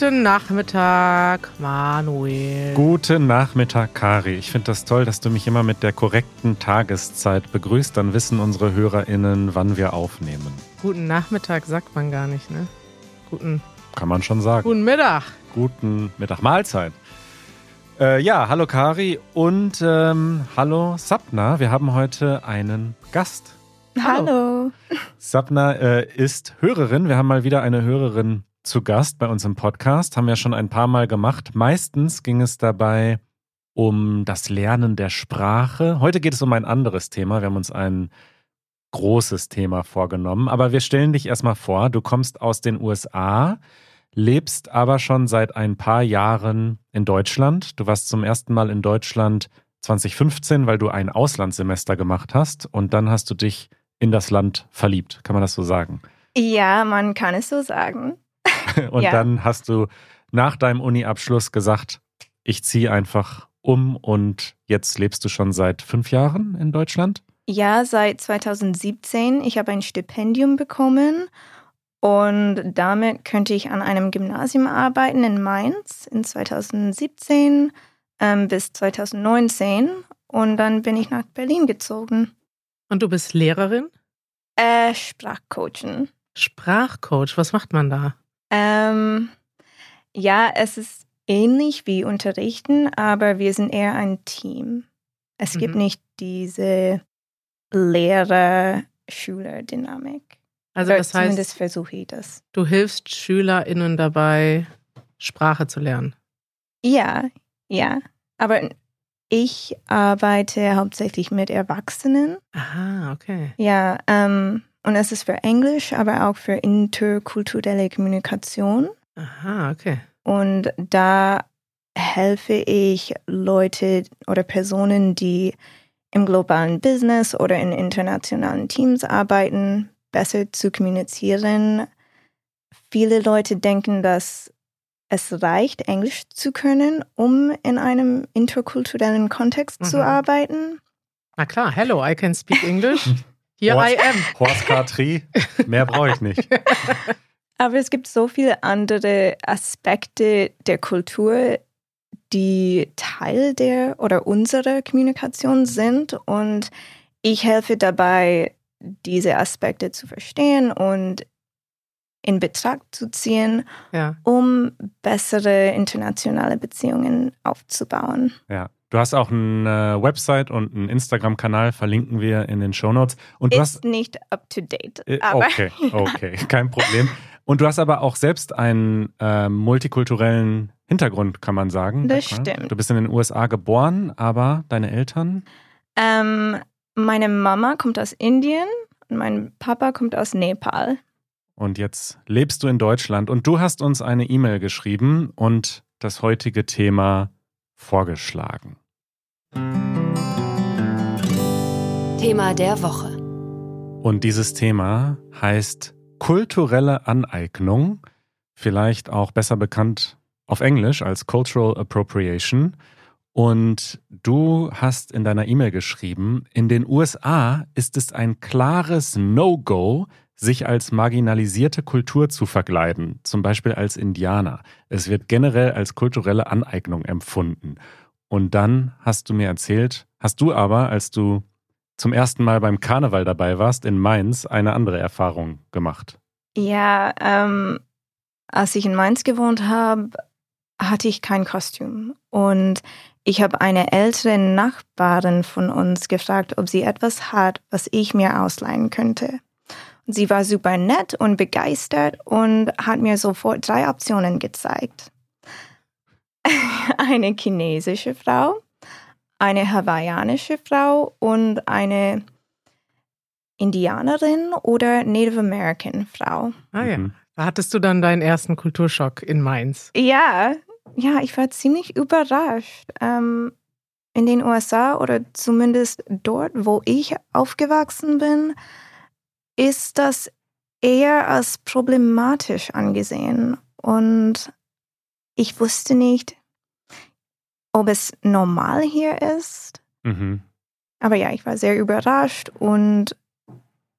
Guten Nachmittag, Manuel. Guten Nachmittag, Kari. Ich finde das toll, dass du mich immer mit der korrekten Tageszeit begrüßt. Dann wissen unsere HörerInnen, wann wir aufnehmen. Guten Nachmittag sagt man gar nicht, ne? Guten. Kann man schon sagen. Guten Mittag. Guten Mittag, Mahlzeit. Äh, ja, hallo Kari und ähm, hallo Sapna. Wir haben heute einen Gast. Hallo. Sapna äh, ist Hörerin. Wir haben mal wieder eine Hörerin zu Gast bei uns im Podcast, haben wir schon ein paar Mal gemacht. Meistens ging es dabei um das Lernen der Sprache. Heute geht es um ein anderes Thema. Wir haben uns ein großes Thema vorgenommen, aber wir stellen dich erstmal vor. Du kommst aus den USA, lebst aber schon seit ein paar Jahren in Deutschland. Du warst zum ersten Mal in Deutschland 2015, weil du ein Auslandssemester gemacht hast und dann hast du dich in das Land verliebt. Kann man das so sagen? Ja, man kann es so sagen. Und Ja. dann hast du nach deinem Uni-Abschluss gesagt, ich ziehe einfach um und jetzt lebst du schon seit fünf Jahren in Deutschland? Ja, seit 2017. Ich habe ein Stipendium bekommen und damit könnte ich an einem Gymnasium arbeiten in Mainz in 2017 ähm, bis 2019 und dann bin ich nach Berlin gezogen. Und du bist Lehrerin? Äh, Sprachcoachen. Sprachcoach, was macht man da? Ähm, ja, es ist ähnlich wie Unterrichten, aber wir sind eher ein Team. Es gibt Mhm. nicht diese Lehrer-Schüler-Dynamik. Also das Zumindest heißt, versuche ich das. du hilfst SchülerInnen dabei, Sprache zu lernen. Ja, ja. Aber ich arbeite hauptsächlich mit Erwachsenen. Aha, okay. Ja, ähm, und es ist für Englisch, aber auch für interkulturelle Kommunikation. Aha, okay. Und da helfe ich Leute oder Personen, die im globalen Business oder in internationalen Teams arbeiten, besser zu kommunizieren. Viele Leute denken, dass es reicht, Englisch zu können, um in einem interkulturellen Kontext zu Mhm. arbeiten. Na klar, hello, I can speak English. Here Horst- I am. Horst Katri, mehr brauche ich nicht. Aber es gibt so viele andere Aspekte der Kultur, die Teil der oder unserer Kommunikation sind. Und ich helfe dabei, diese Aspekte zu verstehen und in Betracht zu ziehen, Ja. um bessere internationale Beziehungen aufzubauen. Ja. Du hast auch eine Website und einen Instagram-Kanal, verlinken wir in den Shownotes. Und du hast Ist nicht up to date. Äh, Aber Okay, okay, kein Problem. Und du hast aber auch selbst einen ähm, multikulturellen Hintergrund, kann man sagen. Das Ja? stimmt. Du bist in den USA geboren, aber deine Eltern? ähm, meine Mama kommt aus Indien und mein Papa kommt aus Nepal. Und jetzt lebst du in Deutschland und du hast uns eine E-Mail geschrieben und das heutige Thema vorgeschlagen. Thema der Woche. Und dieses Thema heißt kulturelle Aneignung, vielleicht auch besser bekannt auf Englisch als Cultural Appropriation. Und du hast in deiner E-Mail geschrieben, in den USA ist es ein klares No-Go, sich als marginalisierte Kultur zu verkleiden, zum Beispiel als Indianer. Es wird generell als kulturelle Aneignung empfunden. Und dann hast du mir erzählt, hast du aber, als du zum ersten Mal beim Karneval dabei warst in Mainz, eine andere Erfahrung gemacht. Ja, ähm, als ich in Mainz gewohnt habe, hatte ich kein Kostüm. Und ich habe eine ältere Nachbarin von uns gefragt, ob sie etwas hat, was ich mir ausleihen könnte. Sie war super nett und begeistert und hat mir sofort drei Optionen gezeigt. eine chinesische Frau, eine hawaiianische Frau und eine Indianerin oder Native American Frau. Ah ja. Mhm. Da hattest du dann deinen ersten Kulturschock in Mainz. Ja, ja, ich war ziemlich überrascht. Ähm, in den USA oder zumindest dort, wo ich aufgewachsen bin, ist das eher als problematisch angesehen. Und ich wusste nicht, ob es normal hier ist. Mhm. Aber ja, ich war sehr überrascht und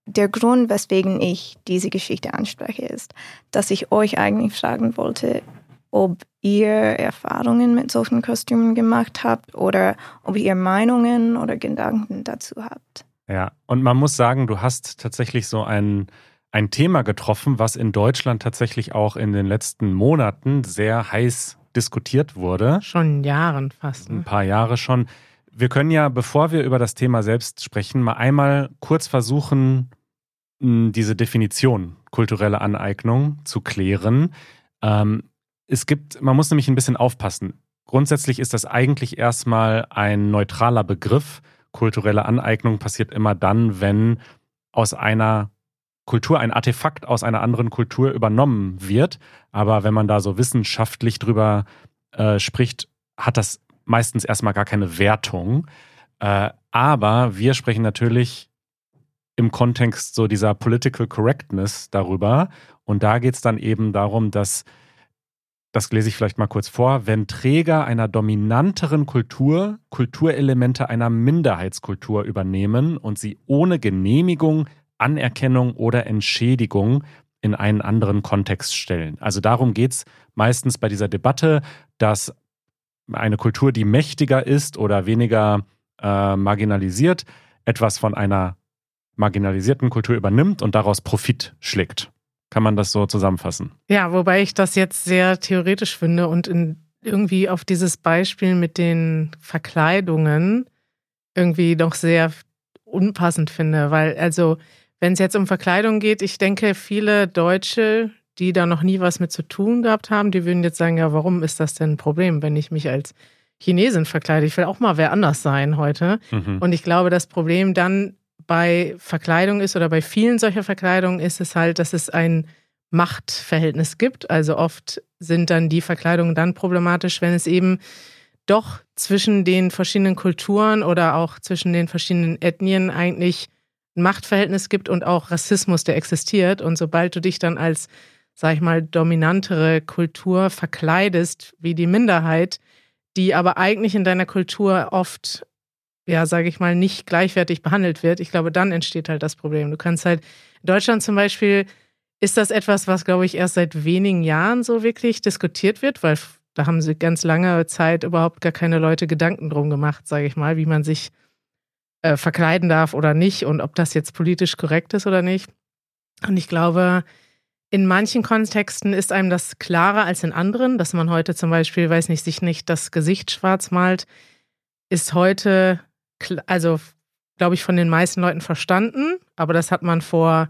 der Grund, weswegen ich diese Geschichte anspreche, ist, dass ich euch eigentlich fragen wollte, ob ihr Erfahrungen mit solchen Kostümen gemacht habt oder ob ihr Meinungen oder Gedanken dazu habt. Ja, und man muss sagen, du hast tatsächlich so ein, ein Thema getroffen, was in Deutschland tatsächlich auch in den letzten Monaten sehr heiß diskutiert wurde. Schon Jahren fast. Ein Ne? paar Jahre schon. Wir können ja, bevor wir über das Thema selbst sprechen, mal einmal kurz versuchen, diese Definition kulturelle Aneignung zu klären. Ähm, es gibt, man muss nämlich ein bisschen aufpassen. Grundsätzlich ist das eigentlich erstmal ein neutraler Begriff. Kulturelle Aneignung passiert immer dann, wenn aus einer Kultur ein Artefakt aus einer anderen Kultur übernommen wird. Aber wenn man da so wissenschaftlich drüber äh, spricht, hat das meistens erstmal gar keine Wertung. Äh, aber wir sprechen natürlich im Kontext so dieser Political Correctness darüber. Und da geht es dann eben darum, dass, das lese ich vielleicht mal kurz vor, wenn Träger einer dominanteren Kultur Kulturelemente einer Minderheitskultur übernehmen und sie ohne Genehmigung, Anerkennung oder Entschädigung in einen anderen Kontext stellen. Also darum geht es meistens bei dieser Debatte, dass eine Kultur, die mächtiger ist oder weniger äh, marginalisiert, etwas von einer marginalisierten Kultur übernimmt und daraus Profit schlägt. Kann man das so zusammenfassen? Ja, wobei ich das jetzt sehr theoretisch finde und in, irgendwie auf dieses Beispiel mit den Verkleidungen irgendwie noch sehr unpassend finde, weil also wenn es jetzt um Verkleidung geht, ich denke, viele Deutsche, die da noch nie was mit zu tun gehabt haben, die würden jetzt sagen, ja, warum ist das denn ein Problem, wenn ich mich als Chinesin verkleide? Ich will auch mal wer anders sein heute. Mhm. Und ich glaube, das Problem dann bei Verkleidung ist oder bei vielen solcher Verkleidungen ist es halt, dass es ein Machtverhältnis gibt. Also oft sind dann die Verkleidungen dann problematisch, wenn es eben doch zwischen den verschiedenen Kulturen oder auch zwischen den verschiedenen Ethnien eigentlich ein Machtverhältnis gibt und auch Rassismus, der existiert. Und sobald du dich dann als, sag ich mal, dominantere Kultur verkleidest wie die Minderheit, die aber eigentlich in deiner Kultur oft ja, sage ich mal, nicht gleichwertig behandelt wird, ich glaube, dann entsteht halt das Problem. Du kannst halt, in Deutschland zum Beispiel, ist das etwas, was, glaube ich, erst seit wenigen Jahren so wirklich diskutiert wird, weil da haben sie ganz lange Zeit überhaupt gar keine Leute Gedanken drum gemacht, sage ich mal, wie man sich äh, verkleiden darf oder nicht und ob das jetzt politisch korrekt ist oder nicht. Und ich glaube, in manchen Kontexten ist einem das klarer als in anderen, dass man heute zum Beispiel, weiß nicht, sich nicht das Gesicht schwarz malt, ist heute also glaube ich, von den meisten Leuten verstanden, aber das hat man vor,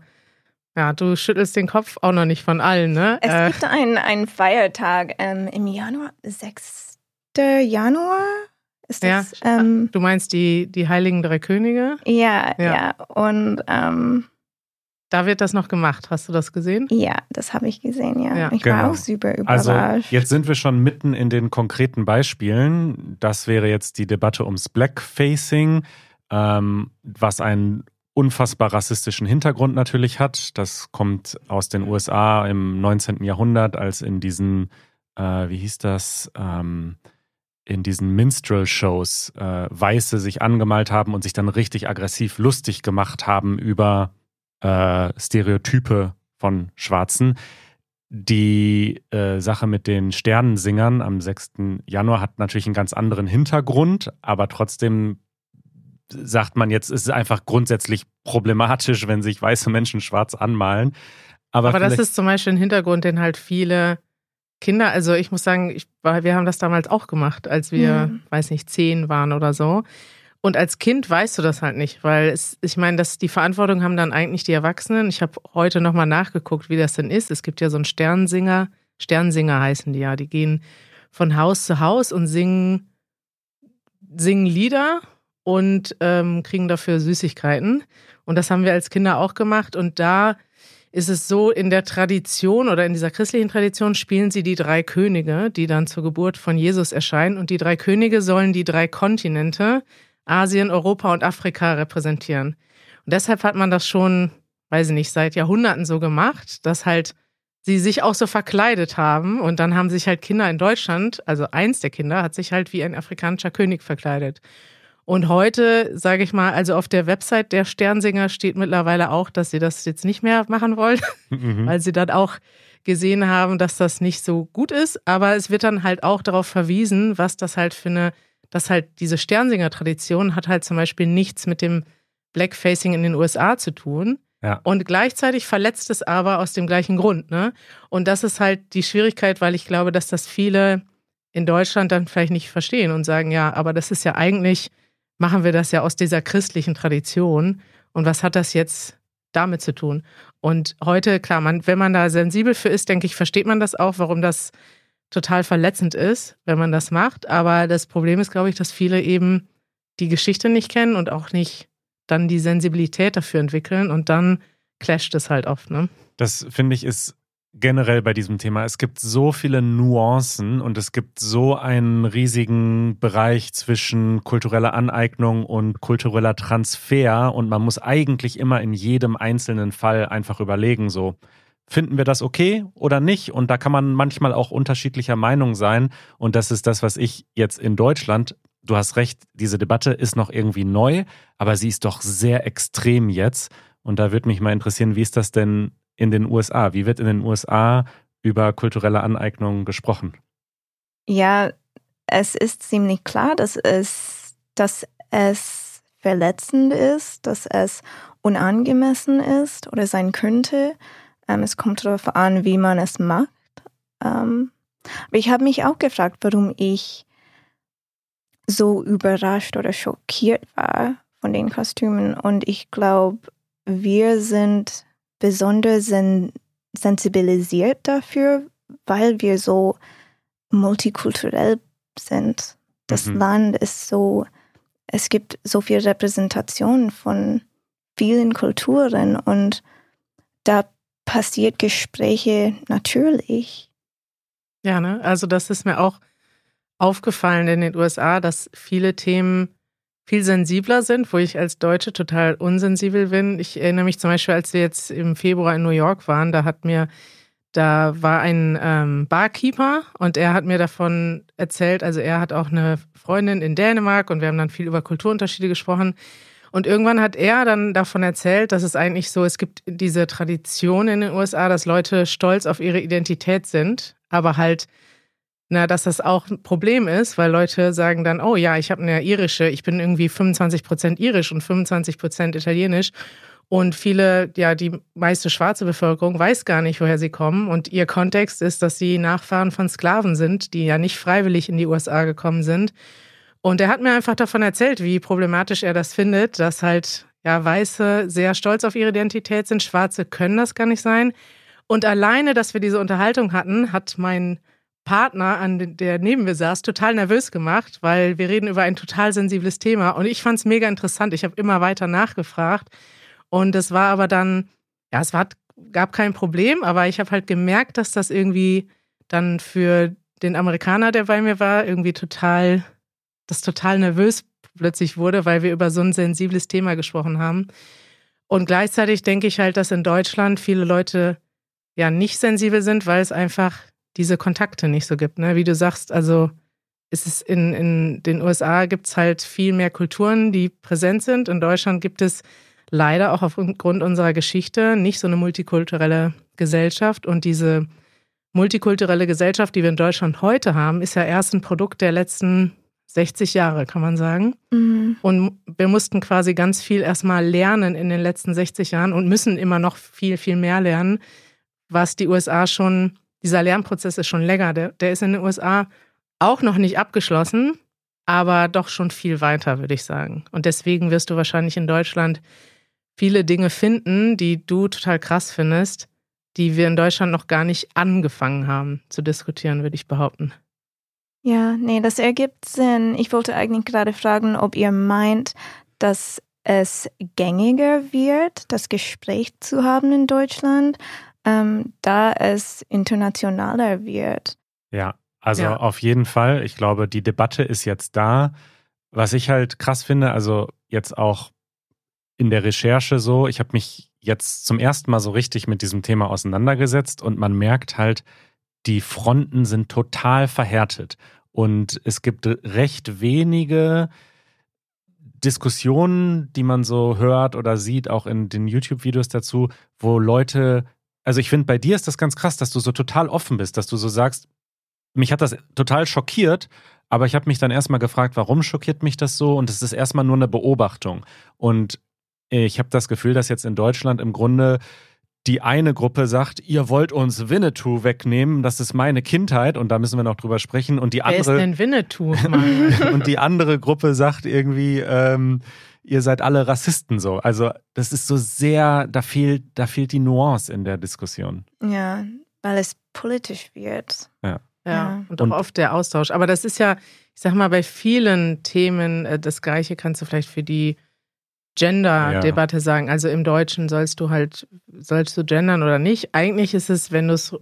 ja, du schüttelst den Kopf auch noch nicht von allen, ne? Es Äh, gibt einen, einen Feiertag ähm, im Januar, 6. Januar ist das? Ähm, du meinst die, die Heiligen Drei Könige? ja, Ja. ja, Und ähm, Da wird das noch gemacht. Hast du das gesehen? ja, das habe ich gesehen, ja. Ja. ich Genau. war auch super Also überrascht. jetzt sind wir schon mitten in den konkreten Beispielen. Das wäre jetzt die Debatte ums Blackfacing, ähm, was einen unfassbar rassistischen Hintergrund natürlich hat. Das kommt aus den USA im 19. Jahrhundert, als in diesen, äh, wie hieß das, ähm, in diesen Minstrel-Shows äh, Weiße sich angemalt haben und sich dann richtig aggressiv lustig gemacht haben über äh, Stereotype von Schwarzen. Die äh, Sache mit den Sternensingern am 6. Januar hat natürlich einen ganz anderen Hintergrund, aber trotzdem sagt man jetzt, es ist einfach grundsätzlich problematisch, wenn sich weiße Menschen schwarz anmalen. Aber, Aber das ist zum Beispiel ein Hintergrund, den halt viele Kinder, also ich muss sagen, ich, wir haben das damals auch gemacht, als wir, Mhm. weiß nicht, zehn waren oder so. Und als Kind weißt du das halt nicht, weil es, ich meine, dass die Verantwortung haben dann eigentlich die Erwachsenen. Ich habe heute nochmal nachgeguckt, wie das denn ist. Es gibt ja so einen Sternsinger, Sternsinger heißen die ja, die gehen von Haus zu Haus und singen, singen Lieder und ähm, kriegen dafür Süßigkeiten. Und das haben wir als Kinder auch gemacht. Und da ist es so, in der Tradition oder in dieser christlichen Tradition spielen sie die drei Könige, die dann zur Geburt von Jesus erscheinen. Und die drei Könige sollen die drei Kontinente, Asien, Europa und Afrika repräsentieren. Und deshalb hat man das schon, weiß ich nicht, seit Jahrhunderten so gemacht, dass halt sie sich auch so verkleidet haben. Und dann haben sich halt Kinder in Deutschland, also eins der Kinder, hat sich halt wie ein afrikanischer König verkleidet. Und heute, sage ich mal, also auf der Website der Sternsinger steht mittlerweile auch, dass sie das jetzt nicht mehr machen wollen, Mhm. weil sie dann auch gesehen haben, dass das nicht so gut ist. Aber es wird dann halt auch darauf verwiesen, was das halt für eine, dass halt diese Sternsinger-Tradition hat halt zum Beispiel nichts mit dem Blackfacing in den USA zu tun. Ja. Und gleichzeitig verletzt es aber aus dem gleichen Grund. Ne? Und das ist halt die Schwierigkeit, weil ich glaube, dass das viele in Deutschland dann vielleicht nicht verstehen und sagen, ja, aber das ist ja eigentlich, machen wir das ja aus dieser christlichen Tradition. Und was hat das jetzt damit zu tun? Und heute, klar, man, wenn man da sensibel für ist, denke ich, versteht man das auch, warum das total verletzend ist, wenn man das macht. Aber das Problem ist, glaube ich, dass viele eben die Geschichte nicht kennen und auch nicht dann die Sensibilität dafür entwickeln und dann clasht es halt oft. Ne? Das finde ich ist generell bei diesem Thema. Es gibt so viele Nuancen und es gibt so einen riesigen Bereich zwischen kultureller Aneignung und kultureller Transfer und man muss eigentlich immer in jedem einzelnen Fall einfach überlegen, so finden wir das okay oder nicht? Und da kann man manchmal auch unterschiedlicher Meinung sein und das ist das, was ich jetzt in Deutschland du hast recht, diese Debatte ist noch irgendwie neu, aber sie ist doch sehr extrem jetzt. Und da würde mich mal interessieren, wie ist das denn in den USA? Wie wird in den USA über kulturelle Aneignung gesprochen? Ja, es ist ziemlich klar, dass es, dass es verletzend ist, dass es unangemessen ist oder sein könnte. Ähm, es kommt darauf an, wie man es macht. Ähm, aber ich habe mich auch gefragt, warum ich so überrascht oder schockiert war von den Kostümen. Und ich glaube, wir sind besonders sen sensibilisiert dafür, weil wir so multikulturell sind. Das mhm. Land ist so, es gibt so viel Repräsentation von vielen Kulturen und da passiert Gespräche natürlich. Ja, ne? Also das ist mir auch aufgefallen in den USA, dass viele Themen viel sensibler sind, wo ich als Deutsche total unsensibel bin. Ich erinnere mich zum Beispiel, als wir jetzt im Februar in New York waren, da hat mir, da war ein ähm, Barkeeper und er hat mir davon erzählt, also er hat auch eine Freundin in Dänemark und wir haben dann viel über Kulturunterschiede gesprochen. Und irgendwann hat er dann davon erzählt, dass es eigentlich so, es gibt diese Tradition in den USA, dass Leute stolz auf ihre Identität sind, aber halt na, dass das auch ein Problem ist, weil Leute sagen dann, oh ja, ich habe eine irische, ich bin irgendwie 25 Prozent irisch und 25 Prozent italienisch. Und viele, ja, die meiste schwarze Bevölkerung weiß gar nicht, woher sie kommen. Und ihr Kontext ist, dass sie Nachfahren von Sklaven sind, die ja nicht freiwillig in die USA gekommen sind. Und er hat mir einfach davon erzählt, wie problematisch er das findet, dass halt, ja, Weiße sehr stolz auf ihre Identität sind, Schwarze können das gar nicht sein. Und alleine, dass wir diese Unterhaltung hatten, hat mein Partner, an der neben mir saß, total nervös gemacht, weil wir reden über ein total sensibles Thema. Und ich fand es mega interessant. Ich habe immer weiter nachgefragt. Und es war aber dann, ja, es war, gab kein Problem, aber ich habe halt gemerkt, dass das irgendwie dann für den Amerikaner, der bei mir war, irgendwie total, das total nervös plötzlich wurde, weil wir über so ein sensibles Thema gesprochen haben. Und gleichzeitig denke ich halt, dass in Deutschland viele Leute ja nicht sensibel sind, weil es einfach diese Kontakte nicht so gibt. Ne? Wie du sagst, also ist es in, in den USA gibt es halt viel mehr Kulturen, die präsent sind. In Deutschland gibt es leider auch aufgrund unserer Geschichte nicht so eine multikulturelle Gesellschaft. Und diese multikulturelle Gesellschaft, die wir in Deutschland heute haben, ist ja erst ein Produkt der letzten 60 Jahre, kann man sagen. Mhm. Und wir mussten quasi ganz viel erstmal lernen in den letzten 60 Jahren und müssen immer noch viel, viel mehr lernen, was die USA schon dieser Lernprozess ist schon länger. Der, der ist in den USA auch noch nicht abgeschlossen, aber doch schon viel weiter, würde ich sagen. Und deswegen wirst du wahrscheinlich in Deutschland viele Dinge finden, die du total krass findest, die wir in Deutschland noch gar nicht angefangen haben zu diskutieren, würde ich behaupten. Ja, nee, das ergibt Sinn. Ich wollte eigentlich gerade fragen, ob ihr meint, dass es gängiger wird, das Gespräch zu haben in Deutschland, ähm, da es internationaler wird. Ja, also ja. auf jeden Fall. Ich glaube, die Debatte ist jetzt da. Was ich halt krass finde, also jetzt auch in der Recherche so, ich habe mich jetzt zum ersten Mal so richtig mit diesem Thema auseinandergesetzt und man merkt halt, die Fronten sind total verhärtet und es gibt recht wenige Diskussionen, die man so hört oder sieht, auch in den YouTube-Videos dazu, wo Leute also ich finde, bei dir ist das ganz krass, dass du so total offen bist, dass du so sagst, mich hat das total schockiert, aber ich habe mich dann erstmal gefragt, warum schockiert mich das so? Und es ist erstmal nur eine Beobachtung. Und ich habe das Gefühl, dass jetzt in Deutschland im Grunde die eine Gruppe sagt, ihr wollt uns Winnetou wegnehmen, das ist meine Kindheit und da müssen wir noch drüber sprechen. Und die Wer andere ist denn Winnetou? und die andere Gruppe sagt irgendwie, ähm, ihr seid alle Rassisten so. Also das ist so sehr, da fehlt, da fehlt die Nuance in der Diskussion. Ja, weil es politisch wird. Ja. Ja, Ja. und auch Und- oft der Austausch. Aber das ist ja, ich sag mal, bei vielen Themen äh, das Gleiche kannst du vielleicht für die Gender-Debatte sagen. Also im Deutschen sollst du halt, sollst du gendern oder nicht. Eigentlich ist es, wenn du es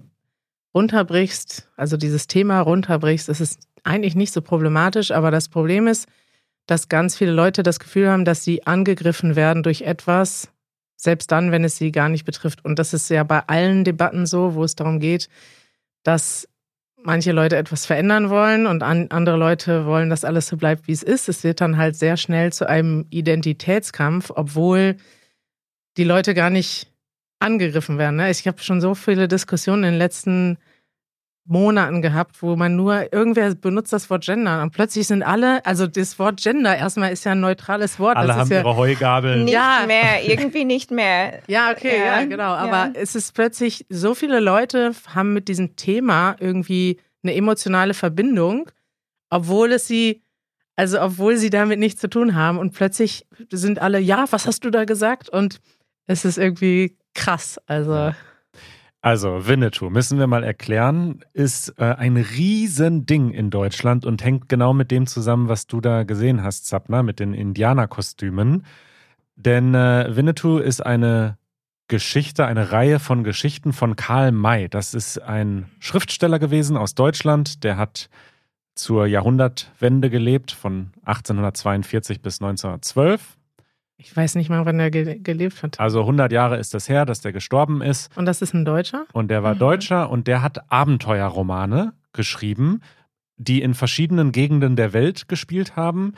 runterbrichst, also dieses Thema runterbrichst, ist es eigentlich nicht so problematisch. Aber das Problem ist, dass ganz viele Leute das Gefühl haben, dass sie angegriffen werden durch etwas, selbst dann, wenn es sie gar nicht betrifft. Und das ist ja bei allen Debatten so, wo es darum geht, dass manche Leute etwas verändern wollen und an, andere Leute wollen, dass alles so bleibt, wie es ist. Es wird dann halt sehr schnell zu einem Identitätskampf, obwohl die Leute gar nicht angegriffen werden. Ne? Ich habe schon so viele Diskussionen in den letzten Monaten gehabt, wo man nur, irgendwer benutzt das Wort Gender und plötzlich sind alle, also das Wort Gender erstmal ist ja ein neutrales Wort. Alle das haben ist ja, ihre Heugabeln. Nicht Ja. mehr, irgendwie nicht mehr. Ja, okay, ja, Ja, genau. ja. Aber es ist plötzlich, so viele Leute haben mit diesem Thema irgendwie eine emotionale Verbindung, obwohl es sie, also obwohl sie damit nichts zu tun haben. Und plötzlich sind alle, ja, was hast du da gesagt? Und es ist irgendwie krass. Also, Also Winnetou, müssen wir mal erklären, ist äh, ein Riesending in Deutschland und hängt genau mit dem zusammen, was du da gesehen hast, Zapna, mit den Indianerkostümen. Denn äh, Winnetou ist eine Geschichte, eine Reihe von Geschichten von Karl May. Das ist ein Schriftsteller gewesen aus Deutschland, der hat zur Jahrhundertwende gelebt, von 1842 bis 1912. ich weiß nicht mal, wann er ge gelebt hat. Also 100 Jahre ist das her, dass der gestorben ist. Und das ist ein Deutscher? Und der war Mhm. Deutscher und der hat Abenteuerromane geschrieben, die in verschiedenen Gegenden der Welt gespielt haben,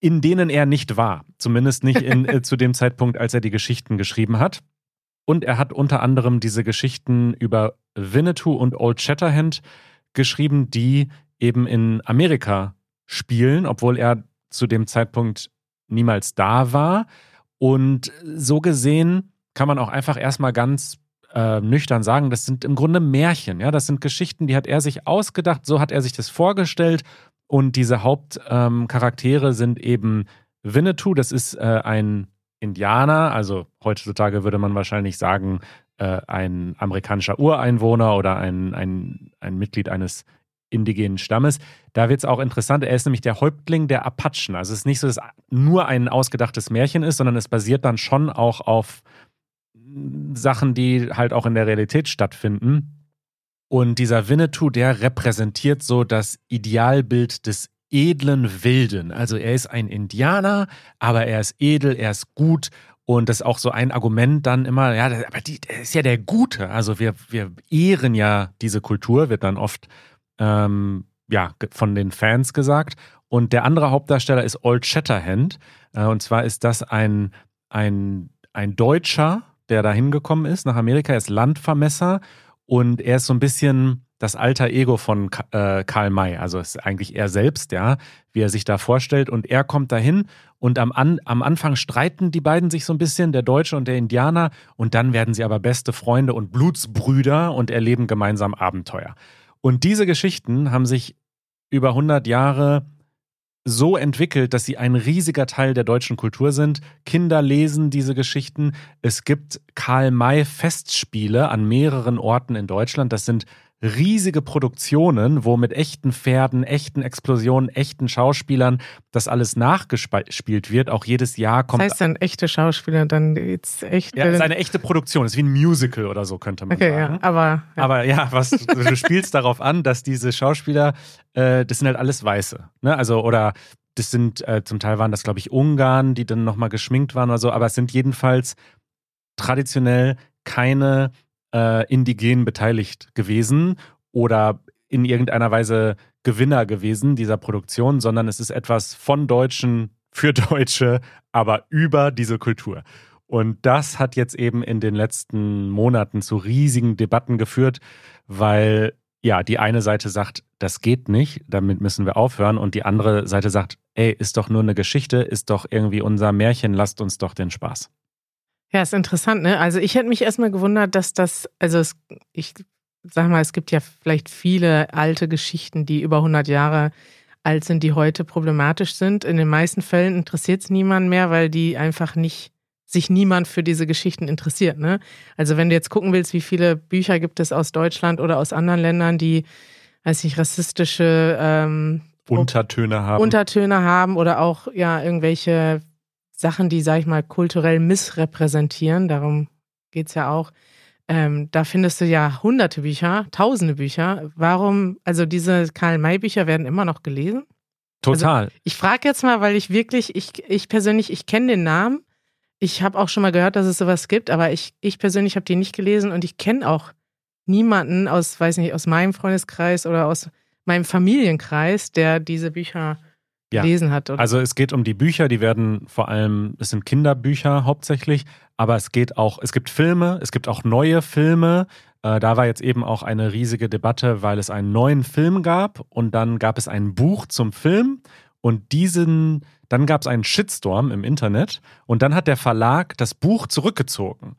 in denen er nicht war. Zumindest nicht in, äh, zu dem Zeitpunkt, als er die Geschichten geschrieben hat. Und er hat unter anderem diese Geschichten über Winnetou und Old Shatterhand geschrieben, die eben in Amerika spielen, obwohl er zu dem Zeitpunkt niemals da war. Und so gesehen kann man auch einfach erstmal ganz äh, nüchtern sagen, das sind im Grunde Märchen. Ja, das sind Geschichten, die hat er sich ausgedacht, so hat er sich das vorgestellt. Und diese Hauptcharaktere sind eben Winnetou, das ist äh, ein Indianer, also heutzutage würde man wahrscheinlich sagen, äh, ein amerikanischer Ureinwohner oder ein, ein, ein Mitglied eines indigenen Stammes. Da wird es auch interessant. Er ist nämlich der Häuptling der Apachen. Also es ist nicht so, dass es nur ein ausgedachtes Märchen ist, sondern es basiert dann schon auch auf Sachen, die halt auch in der Realität stattfinden. Und dieser Winnetou, der repräsentiert so das Idealbild des edlen Wilden. Also er ist ein Indianer, aber er ist edel, er ist gut. Und das ist auch so ein Argument dann immer, ja, aber die, der ist ja der Gute. Also wir, wir ehren ja diese Kultur, wird dann oft ähm, ja, von den Fans gesagt. Und der andere Hauptdarsteller ist Old Shatterhand. Äh, und zwar ist das ein, ein, ein Deutscher, der da hingekommen ist nach Amerika. Er ist Landvermesser und er ist so ein bisschen das alter Ego von äh, Karl May. Also ist eigentlich er selbst, ja, wie er sich da vorstellt. Und er kommt dahin und am, An am Anfang streiten die beiden sich so ein bisschen, der Deutsche und der Indianer. Und dann werden sie aber beste Freunde und Blutsbrüder und erleben gemeinsam Abenteuer. Und diese Geschichten haben sich über 100 Jahre so entwickelt, dass sie ein riesiger Teil der deutschen Kultur sind. Kinder lesen diese Geschichten. Es gibt Karl-May-Festspiele an mehreren Orten in Deutschland. Das sind riesige Produktionen, wo mit echten Pferden, echten Explosionen, echten Schauspielern das alles nachgespielt wird. Auch jedes Jahr Das kommt. heißt dann echte Schauspieler, dann jetzt echt. ja, es ist eine echte Produktion. Es ist wie ein Musical oder so, könnte man okay, sagen. ja, aber. Ja. Aber ja, was du spielst darauf an, dass diese Schauspieler, äh, das sind halt alles Weiße. Ne? Also, oder das sind, äh, zum Teil waren das, glaube ich, Ungarn, die dann nochmal geschminkt waren oder so, aber es sind jedenfalls traditionell keine äh, Indigenen beteiligt gewesen oder in irgendeiner Weise Gewinner gewesen dieser Produktion, sondern es ist etwas von Deutschen für Deutsche, aber über diese Kultur. Und das hat jetzt eben in den letzten Monaten zu riesigen Debatten geführt, weil ja, die eine Seite sagt, das geht nicht, damit müssen wir aufhören. Und die andere Seite sagt, ey, ist doch nur eine Geschichte, ist doch irgendwie unser Märchen, lasst uns doch den Spaß. Ja, ist interessant, ne? Also ich hätte mich erstmal gewundert, dass das, also es, ich sag mal, es gibt ja vielleicht viele alte Geschichten, die über 100 Jahre alt sind, die heute problematisch sind. In den meisten Fällen interessiert es niemand mehr, weil die einfach nicht sich niemand für diese Geschichten interessiert. Ne? Also wenn du jetzt gucken willst, wie viele Bücher gibt es aus Deutschland oder aus anderen Ländern, die, weiß ich, rassistische ähm, Untertöne haben. Untertöne haben oder auch ja irgendwelche Sachen, die, sag ich mal, kulturell missrepräsentieren. Darum geht es ja auch. Ähm, da findest du ja hunderte Bücher, tausende Bücher. Warum, also diese Karl-May-Bücher werden immer noch gelesen? Total. Also ich frage jetzt mal, weil ich wirklich, ich, ich persönlich, ich kenne den Namen, ich habe auch schon mal gehört, dass es sowas gibt, aber ich, ich persönlich habe die nicht gelesen und ich kenne auch niemanden aus, weiß nicht, aus meinem Freundeskreis oder aus meinem Familienkreis, der diese Bücher ja. gelesen hat. Oder? Also es geht um die Bücher, die werden vor allem, es sind Kinderbücher hauptsächlich, aber es geht auch, es gibt Filme, es gibt auch neue Filme. Äh, da war jetzt eben auch eine riesige Debatte, weil es einen neuen Film gab und dann gab es ein Buch zum Film und diesen dann gab es einen Shitstorm im Internet und dann hat der Verlag das Buch zurückgezogen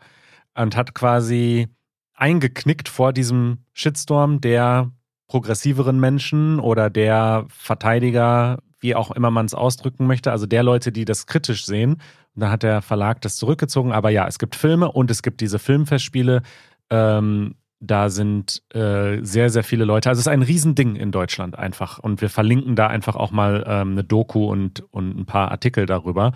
und hat quasi eingeknickt vor diesem Shitstorm der progressiveren Menschen oder der Verteidiger, wie auch immer man es ausdrücken möchte, also der Leute, die das kritisch sehen. Und da hat der Verlag das zurückgezogen. Aber ja, es gibt Filme und es gibt diese Filmfestspiele. Ähm, da sind äh, sehr, sehr viele Leute. Also es ist ein Riesending in Deutschland einfach. Und wir verlinken da einfach auch mal ähm, eine Doku und, und ein paar Artikel darüber.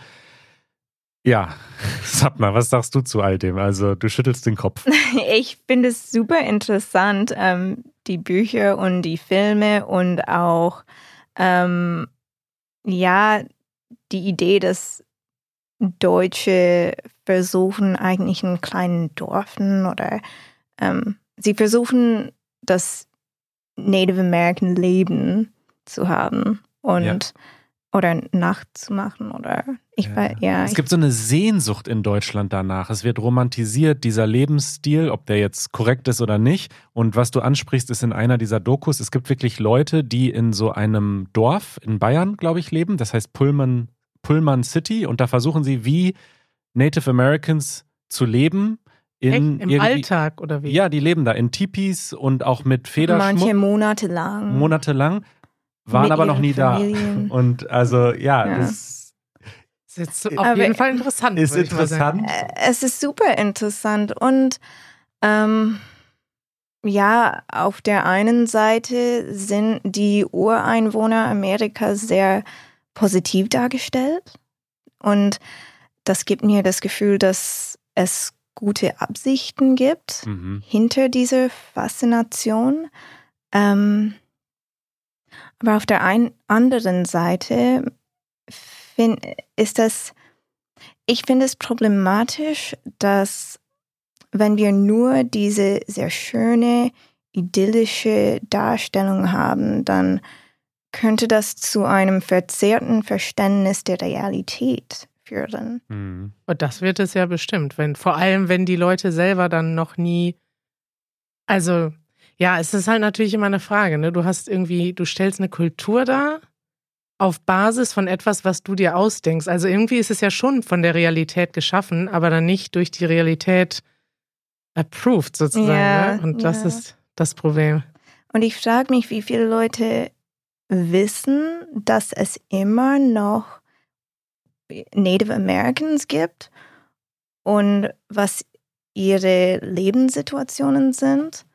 Ja, sag mal, was sagst du zu all dem? Also du schüttelst den Kopf. Ich finde es super interessant, ähm, die Bücher und die Filme und auch ähm, ja die Idee, dass Deutsche versuchen eigentlich in kleinen Dörfern oder ähm, sie versuchen, das Native American Leben zu haben und ja. Oder nachzumachen oder ich ja. Weiß, ja. Es gibt so eine Sehnsucht in Deutschland danach. Es wird romantisiert, dieser Lebensstil, ob der jetzt korrekt ist oder nicht. Und was du ansprichst, ist in einer dieser Dokus, es gibt wirklich Leute, die in so einem Dorf in Bayern, glaube ich, leben. Das heißt Pullman, Pullman City. Und da versuchen sie, wie Native Americans zu leben in Echt? Im Alltag oder wie? Ja, die leben da in Tipis und auch mit Federschmuck. Manche monatelang. Monatelang, waren aber noch nie Familien. da. Und also, ja, ja. das ist jetzt auf aber jeden Fall interessant. Ist interessant. Äh, es ist super interessant und ähm, ja, auf der einen Seite sind die Ureinwohner Amerikas sehr positiv dargestellt und das gibt mir das Gefühl, dass es gute Absichten gibt mhm. hinter dieser Faszination. Ähm, aber auf der einen, anderen Seite find, ist das, ich finde es problematisch, dass wenn wir nur diese sehr schöne, idyllische Darstellung haben, dann könnte das zu einem verzerrten Verständnis der Realität führen. Mhm. Und das wird es ja bestimmt, wenn, vor allem wenn die Leute selber dann noch nie, also ja, es ist halt natürlich immer eine Frage, ne? Du hast irgendwie, du stellst eine Kultur dar auf Basis von etwas, was du dir ausdenkst. Also irgendwie ist es ja schon von der Realität geschaffen, aber dann nicht durch die Realität approved sozusagen. Ja, ne? Und ja. das ist das Problem. Und ich frage mich, wie viele Leute wissen, dass es immer noch Native Americans gibt und was ihre Lebenssituationen sind.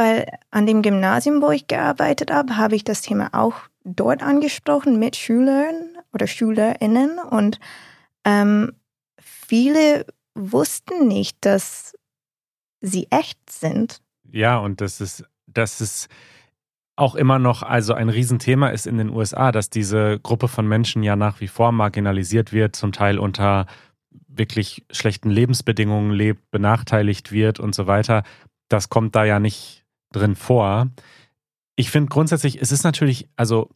Weil an dem Gymnasium, wo ich gearbeitet habe, habe ich das Thema auch dort angesprochen mit Schülern oder Schülerinnen und ähm, viele wussten nicht, dass sie echt sind. Ja, und das ist, das ist auch immer noch also ein Riesenthema ist in den USA, dass diese Gruppe von Menschen ja nach wie vor marginalisiert wird, zum Teil unter wirklich schlechten Lebensbedingungen lebt, benachteiligt wird und so weiter. Das kommt da ja nicht drin vor. Ich finde grundsätzlich, es ist natürlich, also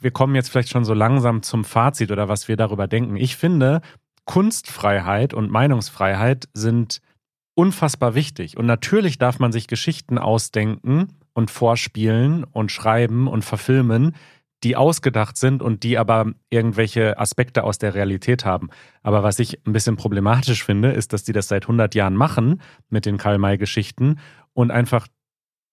wir kommen jetzt vielleicht schon so langsam zum Fazit oder was wir darüber denken. Ich finde, Kunstfreiheit und Meinungsfreiheit sind unfassbar wichtig. Und natürlich darf man sich Geschichten ausdenken und vorspielen und schreiben und verfilmen, die ausgedacht sind und die aber irgendwelche Aspekte aus der Realität haben. Aber was ich ein bisschen problematisch finde, ist, dass die das seit 100 Jahren machen mit den Karl-May-Geschichten und einfach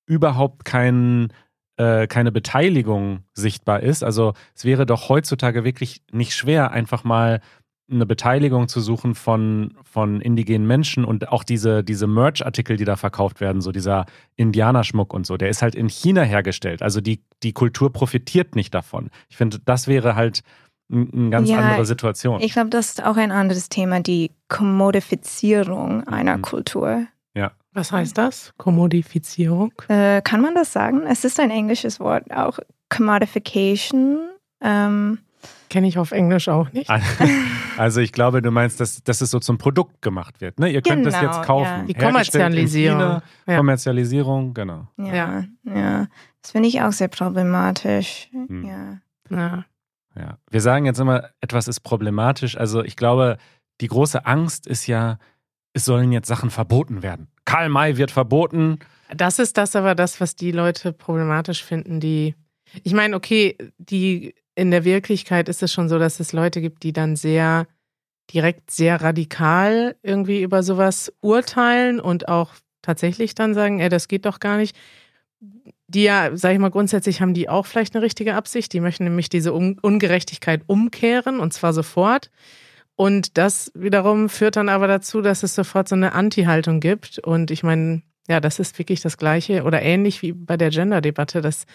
überhaupt kein, äh, keine Beteiligung sichtbar ist. Also es wäre doch heutzutage wirklich nicht schwer, einfach mal eine Beteiligung zu suchen von, von indigenen Menschen und auch diese, diese Merch-Artikel, die da verkauft werden, so dieser Indianerschmuck und so, der ist halt in China hergestellt. Also die, die Kultur profitiert nicht davon. Ich finde, das wäre halt eine ganz ja, andere Situation. Ich glaube, das ist auch ein anderes Thema, die Kommodifizierung einer mhm. Kultur. Ja. Was heißt das? Kommodifizierung? Äh, kann man das sagen? Es ist ein englisches Wort, auch Commodification. Ähm, Kenne ich auf Englisch auch nicht. Also ich glaube, du meinst, dass, dass es so zum Produkt gemacht wird. Ne? Ihr könnt genau, es jetzt kaufen. Ja. Die Kommerzialisierung. China, ja. Kommerzialisierung, genau. Ja, ja. Das finde ich auch sehr problematisch. Hm. Ja. ja. Ja. Wir sagen jetzt immer, etwas ist problematisch. Also ich glaube, die große Angst ist ja, es sollen jetzt Sachen verboten werden. Karl May wird verboten. Das ist das aber das, was die Leute problematisch finden, die. Ich meine, okay, die in der Wirklichkeit ist es schon so, dass es Leute gibt, die dann sehr direkt sehr radikal irgendwie über sowas urteilen und auch tatsächlich dann sagen, ey, das geht doch gar nicht. Die ja, sag ich mal, grundsätzlich haben die auch vielleicht eine richtige Absicht. Die möchten nämlich diese Un Ungerechtigkeit umkehren und zwar sofort. Und das wiederum führt dann aber dazu, dass es sofort so eine Anti-Haltung gibt. Und ich meine, ja, das ist wirklich das Gleiche oder ähnlich wie bei der Gender-Debatte, dass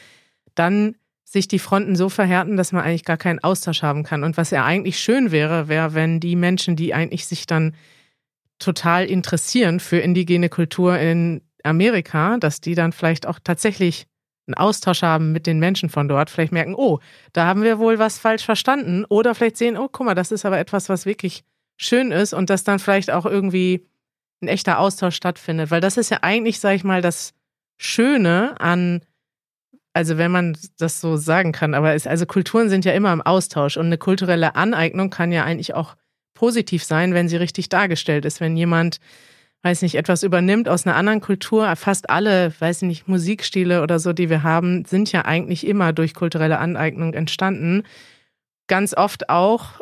dann sich die Fronten so verhärten, dass man eigentlich gar keinen Austausch haben kann. Und was ja eigentlich schön wäre, wäre, wenn die Menschen, die eigentlich sich dann total interessieren für indigene Kultur in Amerika, dass die dann vielleicht auch tatsächlich einen Austausch haben mit den Menschen von dort, vielleicht merken, oh, da haben wir wohl was falsch verstanden oder vielleicht sehen, oh, guck mal, das ist aber etwas, was wirklich schön ist und dass dann vielleicht auch irgendwie ein echter Austausch stattfindet, weil das ist ja eigentlich, sag ich mal, das Schöne an also wenn man das so sagen kann, aber es, also Kulturen sind ja immer im Austausch und eine kulturelle Aneignung kann ja eigentlich auch positiv sein, wenn sie richtig dargestellt ist. Wenn jemand, weiß nicht, etwas übernimmt aus einer anderen Kultur, fast alle, weiß nicht, Musikstile oder so, die wir haben, sind ja eigentlich immer durch kulturelle Aneignung entstanden. Ganz oft auch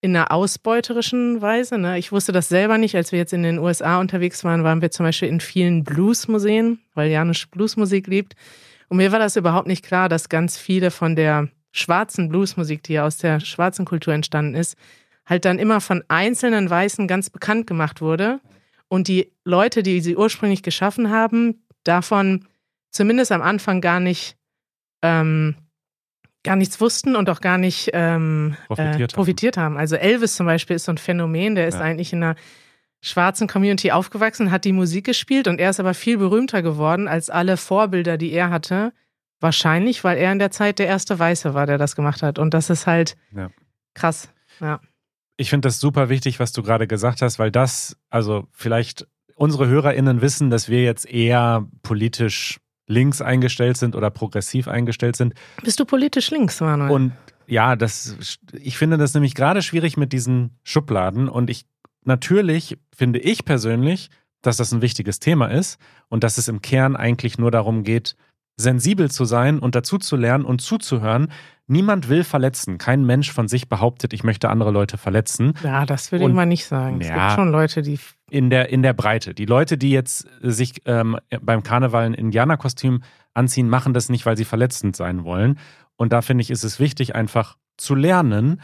in einer ausbeuterischen Weise. Ne? Ich wusste das selber nicht. Als wir jetzt in den USA unterwegs waren, waren wir zum Beispiel in vielen Bluesmuseen, weil Janusz Bluesmusik liebt. Und mir war das überhaupt nicht klar, dass ganz viele von der schwarzen Bluesmusik, die ja aus der schwarzen Kultur entstanden ist, halt dann immer von einzelnen Weißen ganz bekannt gemacht wurde. Und die Leute, die sie ursprünglich geschaffen haben, davon zumindest am Anfang gar nicht, ähm, gar nichts wussten und auch gar nicht ähm, profitiert, äh, profitiert haben. haben. Also Elvis zum Beispiel ist so ein Phänomen, der ist ja. eigentlich in einer schwarzen Community aufgewachsen, hat die Musik gespielt und er ist aber viel berühmter geworden als alle Vorbilder, die er hatte. Wahrscheinlich, weil er in der Zeit der erste Weiße war, der das gemacht hat. Und das ist halt ja. krass. Ja. Ich finde das super wichtig, was du gerade gesagt hast, weil das, also vielleicht unsere HörerInnen wissen, dass wir jetzt eher politisch links eingestellt sind oder progressiv eingestellt sind. Bist du politisch links, Manuel? Und ja, das, ich finde das nämlich gerade schwierig mit diesen Schubladen und ich natürlich finde ich persönlich, dass das ein wichtiges Thema ist und dass es im Kern eigentlich nur darum geht, sensibel zu sein und dazu zu lernen und zuzuhören. Niemand will verletzen. Kein Mensch von sich behauptet, ich möchte andere Leute verletzen. Ja, das würde ich mal nicht sagen. Ja, es gibt schon Leute, die. In der, in der Breite. Die Leute, die jetzt sich ähm, beim Karneval ein Indianerkostüm anziehen, machen das nicht, weil sie verletzend sein wollen. Und da finde ich, ist es wichtig, einfach zu lernen,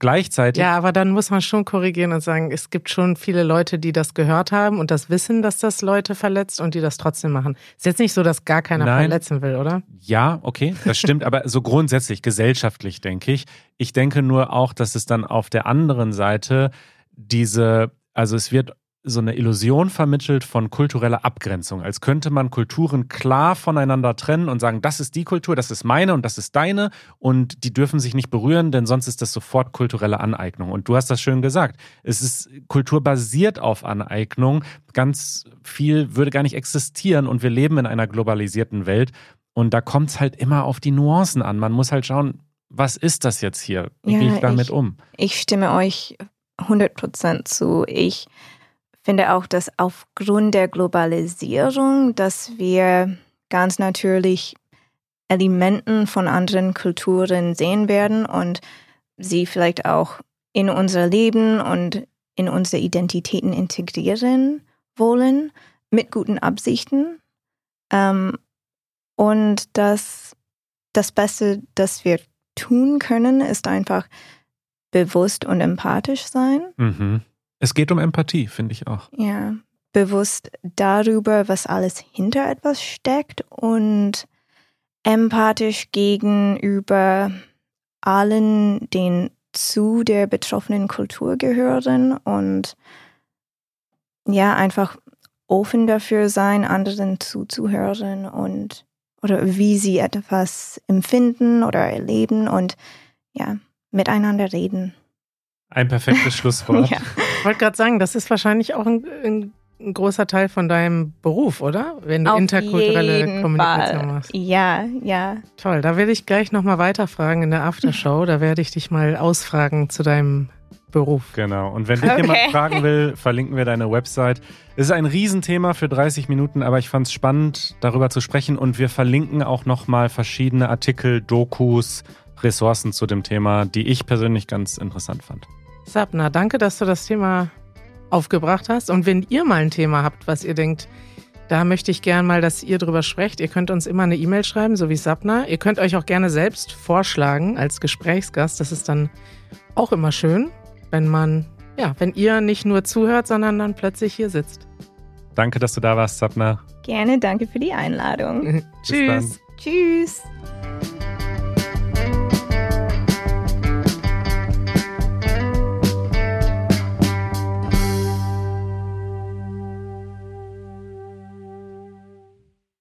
Gleichzeitig. Ja, aber dann muss man schon korrigieren und sagen, es gibt schon viele Leute, die das gehört haben und das wissen, dass das Leute verletzt und die das trotzdem machen. Ist jetzt nicht so, dass gar keiner Nein. verletzen will, oder? Ja, okay, das stimmt, aber so grundsätzlich, gesellschaftlich denke ich. Ich denke nur auch, dass es dann auf der anderen Seite diese, also es wird so eine Illusion vermittelt von kultureller Abgrenzung, als könnte man Kulturen klar voneinander trennen und sagen, das ist die Kultur, das ist meine und das ist deine und die dürfen sich nicht berühren, denn sonst ist das sofort kulturelle Aneignung. Und du hast das schön gesagt. Es ist kulturbasiert auf Aneignung. Ganz viel würde gar nicht existieren und wir leben in einer globalisierten Welt. Und da kommt es halt immer auf die Nuancen an. Man muss halt schauen, was ist das jetzt hier? Wie ja, gehe ich damit ich, um? Ich stimme euch 100% zu. Ich finde auch, dass aufgrund der Globalisierung, dass wir ganz natürlich Elementen von anderen Kulturen sehen werden und sie vielleicht auch in unser Leben und in unsere Identitäten integrieren wollen, mit guten Absichten. Ähm, und das, das Beste, das wir tun können, ist einfach bewusst und empathisch sein. Mhm. Es geht um Empathie, finde ich auch. Ja, bewusst darüber, was alles hinter etwas steckt und empathisch gegenüber allen, den zu der betroffenen Kultur gehören und ja, einfach offen dafür sein, anderen zuzuhören und oder wie sie etwas empfinden oder erleben und ja, miteinander reden. Ein perfektes Schlusswort. ja. Ich wollte gerade sagen, das ist wahrscheinlich auch ein, ein, ein, großer Teil von deinem Beruf, oder? Wenn du Auf interkulturelle Kommunikation Fall. machst. Ja, ja. Toll, da werde ich gleich nochmal weiterfragen in der Aftershow. Da werde ich dich mal ausfragen zu deinem Beruf. Genau. Und wenn dich okay. jemand fragen will, verlinken wir deine Website. Es ist ein Riesenthema für 30 Minuten, aber ich fand es spannend, darüber zu sprechen. Und wir verlinken auch nochmal verschiedene Artikel, Dokus, Ressourcen zu dem Thema, die ich persönlich ganz interessant fand. Sabna, danke, dass du das Thema aufgebracht hast. Und wenn ihr mal ein Thema habt, was ihr denkt, da möchte ich gerne mal, dass ihr drüber sprecht. Ihr könnt uns immer eine E-Mail schreiben, so wie Sabna. Ihr könnt euch auch gerne selbst vorschlagen als Gesprächsgast. Das ist dann auch immer schön, wenn man, ja, wenn ihr nicht nur zuhört, sondern dann plötzlich hier sitzt. Danke, dass du da warst, Sabna. Gerne, danke für die Einladung. Tschüss. Tschüss.